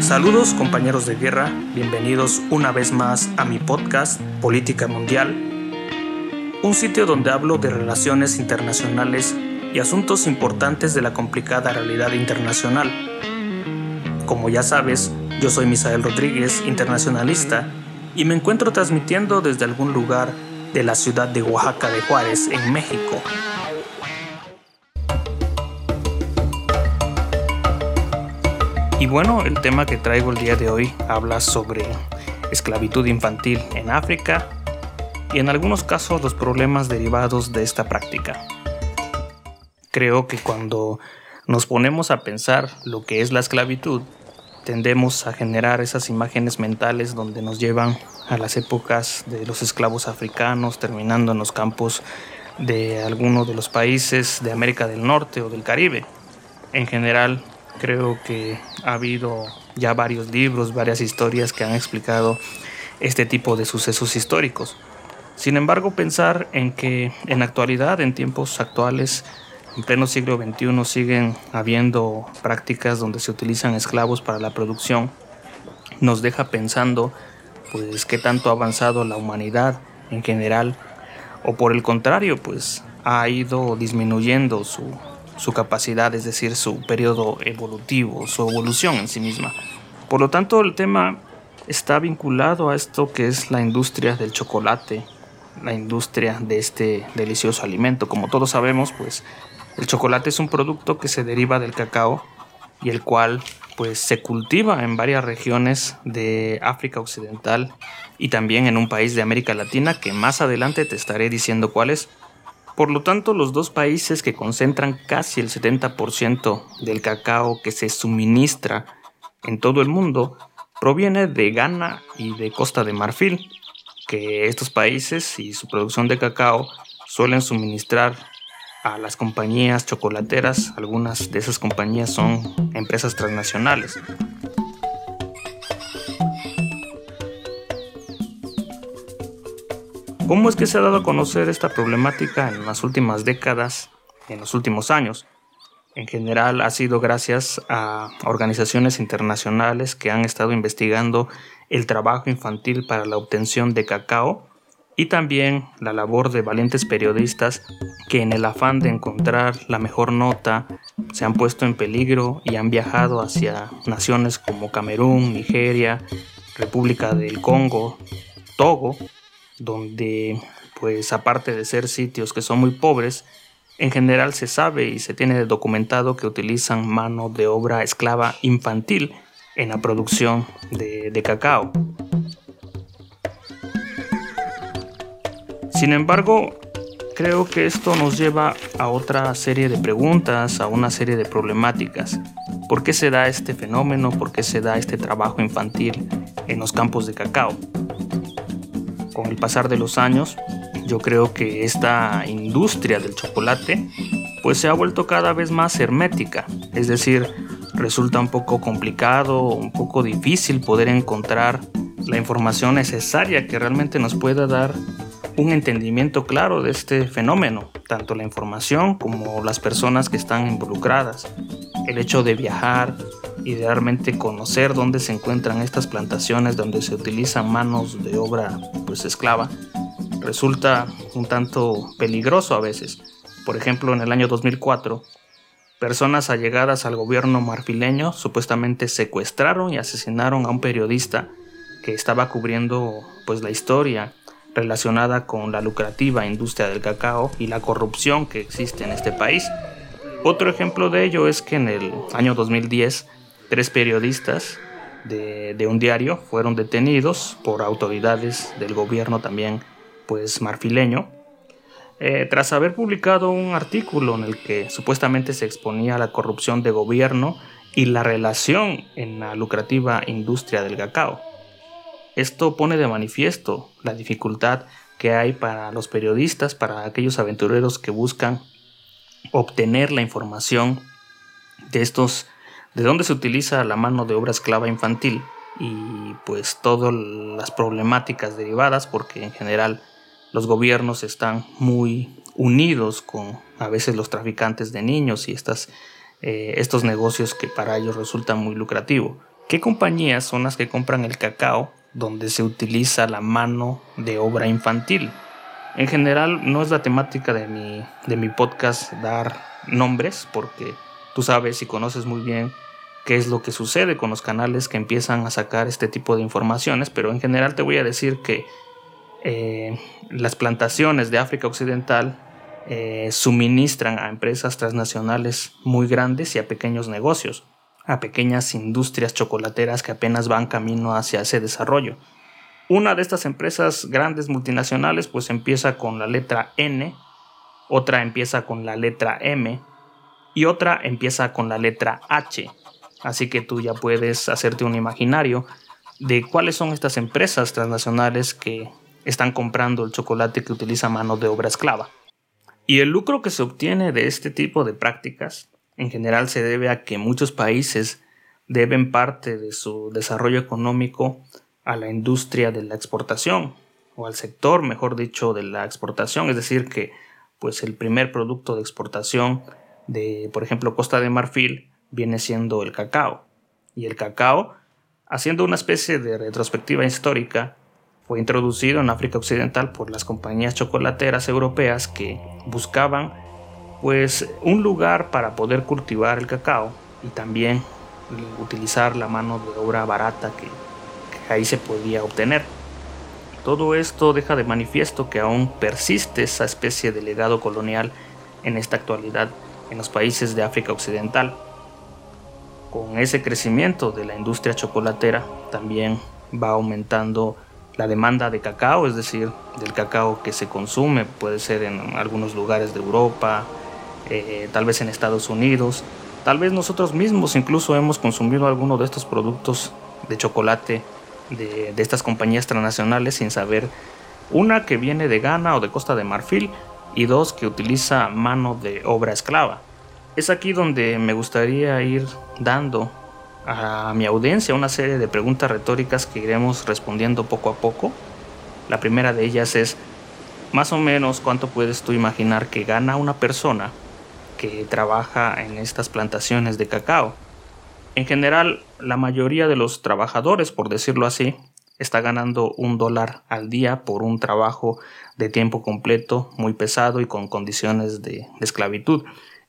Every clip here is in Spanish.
Saludos compañeros de guerra, bienvenidos una vez más a mi podcast Política Mundial, un sitio donde hablo de relaciones internacionales y asuntos importantes de la complicada realidad internacional. Como ya sabes, yo soy Misael Rodríguez, internacionalista, y me encuentro transmitiendo desde algún lugar de la ciudad de Oaxaca de Juárez, en México. Y bueno, el tema que traigo el día de hoy habla sobre esclavitud infantil en África y en algunos casos los problemas derivados de esta práctica. Creo que cuando nos ponemos a pensar lo que es la esclavitud, tendemos a generar esas imágenes mentales donde nos llevan a las épocas de los esclavos africanos, terminando en los campos de algunos de los países de América del Norte o del Caribe. En general, Creo que ha habido ya varios libros, varias historias que han explicado este tipo de sucesos históricos. Sin embargo, pensar en que en actualidad, en tiempos actuales, en pleno siglo XXI, siguen habiendo prácticas donde se utilizan esclavos para la producción, nos deja pensando, pues, qué tanto ha avanzado la humanidad en general, o por el contrario, pues, ha ido disminuyendo su, su capacidad, es decir, su periodo evolutivo, su evolución en sí misma. Por lo tanto, el tema está vinculado a esto que es la industria del chocolate, la industria de este delicioso alimento. Como todos sabemos, pues el chocolate es un producto que se deriva del cacao y el cual pues se cultiva en varias regiones de África Occidental y también en un país de América Latina que más adelante te estaré diciendo cuál es. Por lo tanto, los dos países que concentran casi el 70% del cacao que se suministra en todo el mundo proviene de Ghana y de Costa de Marfil, que estos países y su producción de cacao suelen suministrar a las compañías chocolateras. Algunas de esas compañías son empresas transnacionales. ¿Cómo es que se ha dado a conocer esta problemática en las últimas décadas, en los últimos años? En general ha sido gracias a organizaciones internacionales que han estado investigando el trabajo infantil para la obtención de cacao y también la labor de valientes periodistas que en el afán de encontrar la mejor nota se han puesto en peligro y han viajado hacia naciones como Camerún, Nigeria, República del Congo, Togo donde pues aparte de ser sitios que son muy pobres, en general se sabe y se tiene documentado que utilizan mano de obra esclava infantil en la producción de, cacao. Sin embargo, creo que esto nos lleva a otra serie de preguntas, a una serie de problemáticas. ¿Por qué se da este fenómeno? ¿Por qué se da este trabajo infantil en los campos de cacao? Con el pasar de los años, yo creo que esta industria del chocolate pues se ha vuelto cada vez más hermética, es decir, resulta un poco complicado, un poco difícil poder encontrar la información necesaria que realmente nos pueda dar un entendimiento claro de este fenómeno, tanto la información como las personas que están involucradas. El hecho de viajar, y realmente conocer dónde se encuentran estas plantaciones donde se utilizan manos de obra pues esclava resulta un tanto peligroso a veces. Por ejemplo, en el año 2004, personas allegadas al gobierno marfileño supuestamente secuestraron y asesinaron a un periodista que estaba cubriendo pues la historia relacionada con la lucrativa industria del cacao y la corrupción que existe en este país. Otro ejemplo de ello es que en el año 2010 Tres periodistas de, un diario fueron detenidos por autoridades del gobierno también pues marfileño eh, tras haber publicado un artículo en el que supuestamente se exponía la corrupción de gobierno y la relación en la lucrativa industria del cacao. Esto pone de manifiesto la dificultad que hay para los periodistas, para aquellos aventureros que buscan obtener la información de estos de dónde se utiliza la mano de obra esclava infantil y pues todas las problemáticas derivadas porque en general los gobiernos están muy unidos con a veces los traficantes de niños y estas eh, estos negocios que para ellos resultan muy lucrativo. ¿Qué compañías son las que compran el cacao donde se utiliza la mano de obra infantil? En general no es la temática de mi, de mi podcast dar nombres porque tú sabes y conoces muy bien qué es lo que sucede con los canales que empiezan a sacar este tipo de informaciones, pero en general te voy a decir que eh, las plantaciones de África Occidental eh, suministran a empresas transnacionales muy grandes y a pequeños negocios, a pequeñas industrias chocolateras que apenas van camino hacia ese desarrollo. Una de estas empresas grandes multinacionales pues empieza con la letra N, otra empieza con la letra M y otra empieza con la letra H. Así que tú ya puedes hacerte un imaginario de cuáles son estas empresas transnacionales que están comprando el chocolate que utiliza mano de obra esclava. Y el lucro que se obtiene de este tipo de prácticas en general se debe a que muchos países deben parte de su desarrollo económico a la industria de la exportación o al sector, mejor dicho, de la exportación, es decir, que pues el primer producto de exportación de, por ejemplo, Costa de Marfil viene siendo el cacao. Y el cacao, haciendo una especie de retrospectiva histórica, fue introducido en África Occidental por las compañías chocolateras europeas que buscaban pues un lugar para poder cultivar el cacao y también utilizar la mano de obra barata que, que ahí se podía obtener. Todo esto deja de manifiesto que aún persiste esa especie de legado colonial en esta actualidad en los países de África Occidental. Con ese crecimiento de la industria chocolatera también va aumentando la demanda de cacao, es decir, del cacao que se consume, puede ser en algunos lugares de Europa, eh, tal vez en Estados Unidos, tal vez nosotros mismos incluso hemos consumido alguno de estos productos de chocolate de, de estas compañías transnacionales sin saber, una que viene de Ghana o de Costa de Marfil y dos que utiliza mano de obra esclava. Es aquí donde me gustaría ir dando a mi audiencia una serie de preguntas retóricas que iremos respondiendo poco a poco. La primera de ellas es, más o menos, ¿cuánto puedes tú imaginar que gana una persona que trabaja en estas plantaciones de cacao? En general, la mayoría de los trabajadores, por decirlo así, está ganando un dólar al día por un trabajo de tiempo completo, muy pesado y con condiciones de, esclavitud.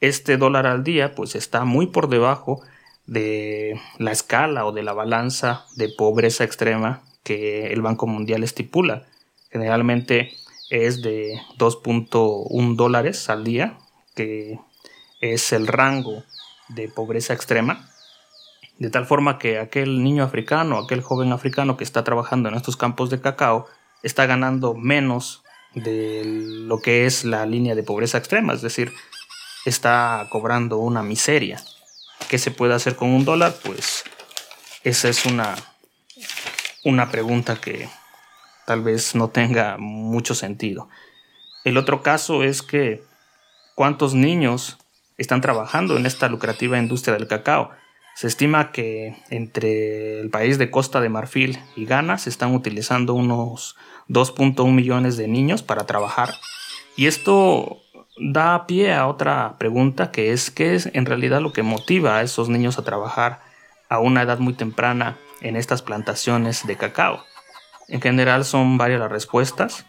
Este dólar al día pues está muy por debajo de la escala o de la balanza de pobreza extrema que el Banco Mundial estipula. Generalmente es de 2.1 dólares al día, que es el rango de pobreza extrema. De tal forma que aquel niño africano, aquel joven africano que está trabajando en estos campos de cacao, está ganando menos de lo que es la línea de pobreza extrema, es decir, está cobrando una miseria. ¿Qué se puede hacer con un dólar? Pues esa es una, una pregunta que tal vez no tenga mucho sentido. El otro caso es que cuántos niños están trabajando en esta lucrativa industria del cacao. Se estima que entre el país de Costa de Marfil y Ghana se están utilizando unos 2.1 millones de niños para trabajar. Y esto da pie a otra pregunta que es qué es en realidad lo que motiva a esos niños a trabajar a una edad muy temprana en estas plantaciones de cacao. En general son varias las respuestas.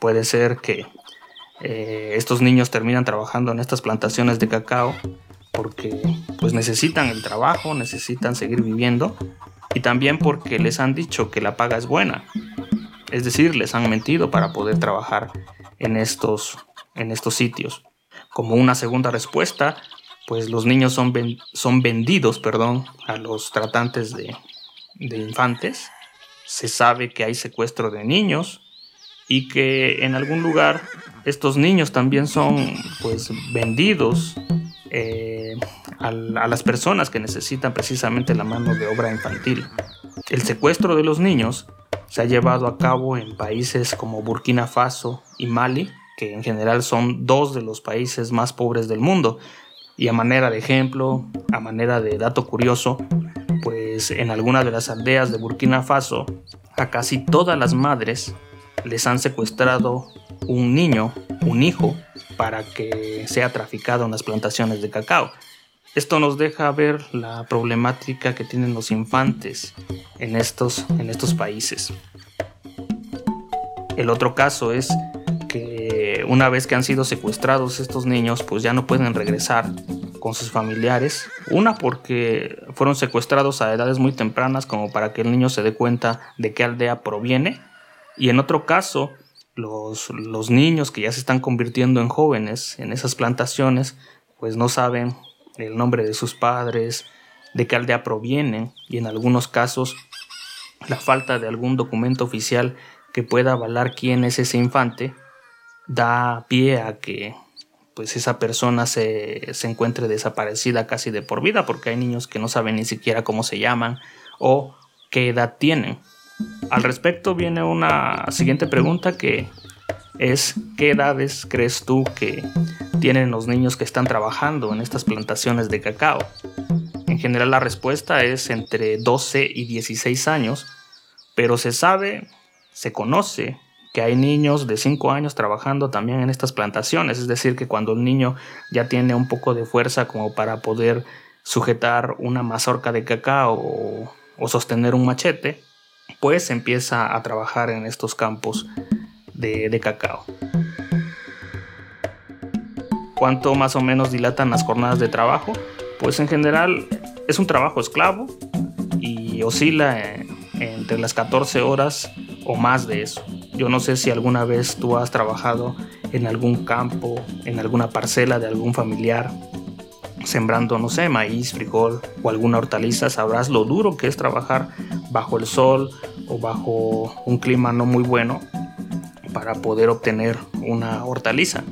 Puede ser que eh, estos niños terminan trabajando en estas plantaciones de cacao porque pues necesitan el trabajo, necesitan seguir viviendo y también porque les han dicho que la paga es buena. Es decir, les han mentido para poder trabajar en estos en estos sitios. Como una segunda respuesta, pues los niños son, son vendidos perdón, a los tratantes de, de infantes. Se sabe que hay secuestro de niños y que en algún lugar estos niños también son pues vendidos eh, a, a, las personas que necesitan precisamente la mano de obra infantil. El secuestro de los niños se ha llevado a cabo en países como Burkina Faso y Mali, que en general son dos de los países más pobres del mundo. Y a manera de ejemplo, a manera de dato curioso, pues en algunas de las aldeas de Burkina Faso, a casi todas las madres les han secuestrado un niño, un hijo, para que sea traficado en las plantaciones de cacao. Esto nos deja ver la problemática que tienen los infantes en estos, en estos países. El otro caso es que una vez que han sido secuestrados estos niños, pues ya no pueden regresar con sus familiares. Una porque fueron secuestrados a edades muy tempranas como para que el niño se dé cuenta de qué aldea proviene. Y en otro caso, los, los niños que ya se están convirtiendo en jóvenes en esas plantaciones, pues no saben el nombre de sus padres, de qué aldea provienen y en algunos casos la falta de algún documento oficial que pueda avalar quién es ese infante da pie a que pues esa persona se, se, encuentre desaparecida casi de por vida porque hay niños que no saben ni siquiera cómo se llaman o qué edad tienen. Al respecto viene una siguiente pregunta que es ¿qué edades crees tú que tienen los niños que están trabajando en estas plantaciones de cacao? En general la respuesta es entre 12 y 16 años, pero se sabe, se conoce que hay niños de 5 años trabajando también en estas plantaciones, es decir, que cuando el niño ya tiene un poco de fuerza como para poder sujetar una mazorca de cacao o, o sostener un machete, pues empieza a trabajar en estos campos de, cacao. ¿Cuánto más o menos dilatan las jornadas de trabajo? Pues en general es un trabajo esclavo y oscila entre las 14 horas o más de eso. Yo no sé si alguna vez tú has trabajado en algún campo, en alguna parcela de algún familiar, sembrando, no sé, maíz, frijol o alguna hortaliza, sabrás lo duro que es trabajar bajo el sol o bajo un clima no muy bueno para poder obtener una hortaliza.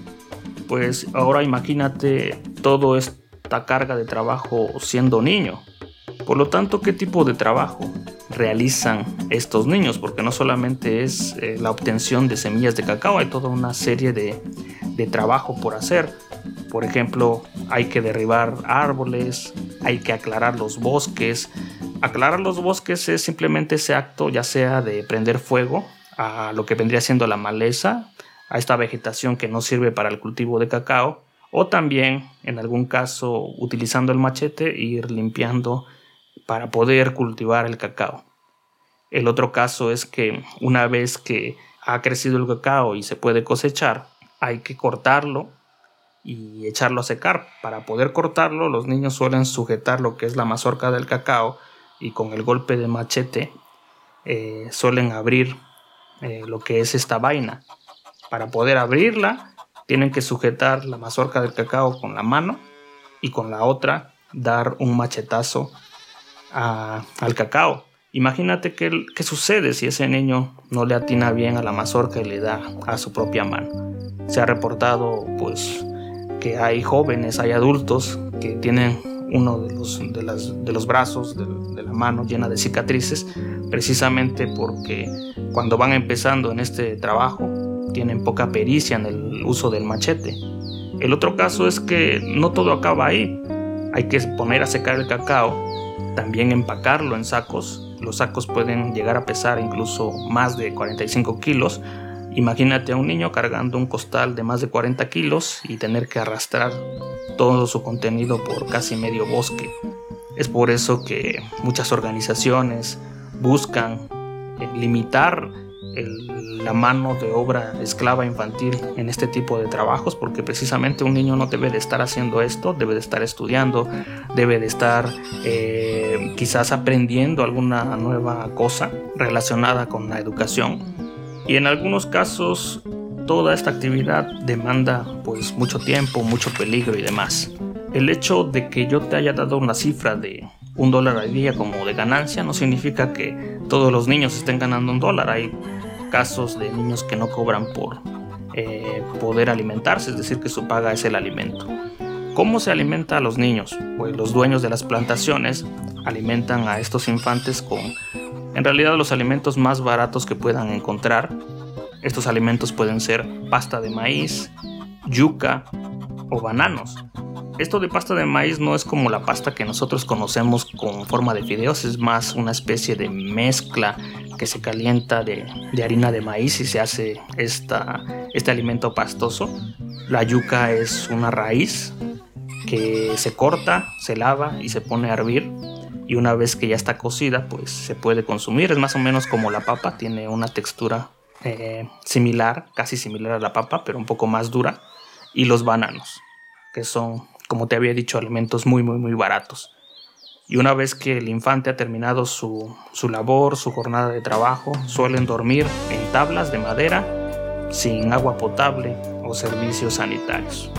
Pues ahora imagínate toda esta carga de trabajo siendo niño. Por lo tanto, ¿qué tipo de trabajo realizan estos niños? Porque no solamente es eh, la obtención de semillas de cacao, hay toda una serie de, de trabajo por hacer. Por ejemplo, hay que derribar árboles, hay que aclarar los bosques, Aclarar los bosques es simplemente ese acto, ya sea de prender fuego a lo que vendría siendo la maleza, a esta vegetación que no sirve para el cultivo de cacao, o también, en algún caso, utilizando el machete, ir limpiando para poder cultivar el cacao. El otro caso es que una vez que ha crecido el cacao y se puede cosechar, hay que cortarlo y echarlo a secar. Para poder cortarlo, los niños suelen sujetar lo que es la mazorca del cacao y con el golpe de machete eh, suelen abrir eh, lo que es esta vaina. Para poder abrirla tienen que sujetar la mazorca del cacao con la mano y con la otra dar un machetazo al cacao. Imagínate qué, qué sucede si ese niño no le atina bien a la mazorca y le da a su propia mano. Se ha reportado pues que hay jóvenes, hay adultos que tienen uno de los, de las, de los brazos, de, la mano llena de cicatrices, precisamente porque cuando van empezando en este trabajo tienen poca pericia en el uso del machete. El otro caso es que no todo acaba ahí. Hay que poner a secar el cacao, también empacarlo en sacos. Los sacos pueden llegar a pesar incluso más de 45 kilos Imagínate a un niño cargando un costal de más de 40 kilos y tener que arrastrar todo su contenido por casi medio bosque. Es por eso que muchas organizaciones buscan eh, limitar la mano de obra esclava infantil en este tipo de trabajos porque precisamente un niño no debe de estar haciendo esto, debe de estar estudiando, debe de estar eh, quizás aprendiendo alguna nueva cosa relacionada con la educación y en algunos casos toda esta actividad demanda pues mucho tiempo, mucho peligro y demás. El hecho de que yo te haya dado una cifra de un dólar al día como de ganancia no significa que todos los niños estén ganando un dólar. Hay casos de niños que no cobran por eh, poder alimentarse, es decir, que su paga es el alimento. ¿Cómo se alimenta a los niños? Pues los dueños de las plantaciones alimentan a estos infantes con en realidad los alimentos más baratos que puedan encontrar. Estos alimentos pueden ser pasta de maíz, yuca o bananos. Esto de pasta de maíz no es como la pasta que nosotros conocemos con forma de fideos, es más una especie de mezcla que se calienta de, harina de maíz y se hace esta, este alimento pastoso. La yuca es una raíz que se corta, se lava y se pone a hervir. Y una vez que ya está cocida, pues se puede consumir. Es más o menos como la papa, tiene una textura eh, similar, casi similar a la papa, pero un poco más dura. Y los bananos, que son, como te había dicho, alimentos muy, muy, muy baratos. Y una vez que el infante ha terminado su, su labor, su jornada de trabajo, suelen dormir en tablas de madera, sin agua potable o servicios sanitarios.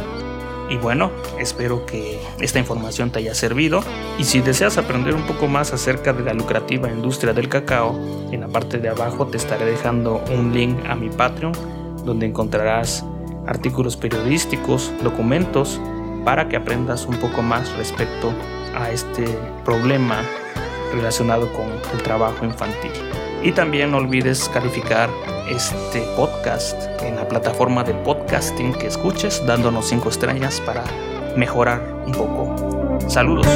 Y bueno, espero que esta información te haya servido. Y si deseas aprender un poco más acerca de la lucrativa industria del cacao, en la parte de abajo te estaré dejando un link a mi Patreon, donde encontrarás artículos periodísticos, documentos, para que aprendas un poco más respecto a este problema relacionado con el trabajo infantil. Y también no olvides calificar este podcast en la plataforma de podcasting que escuches, dándonos 5 estrellas para mejorar un poco. Saludos.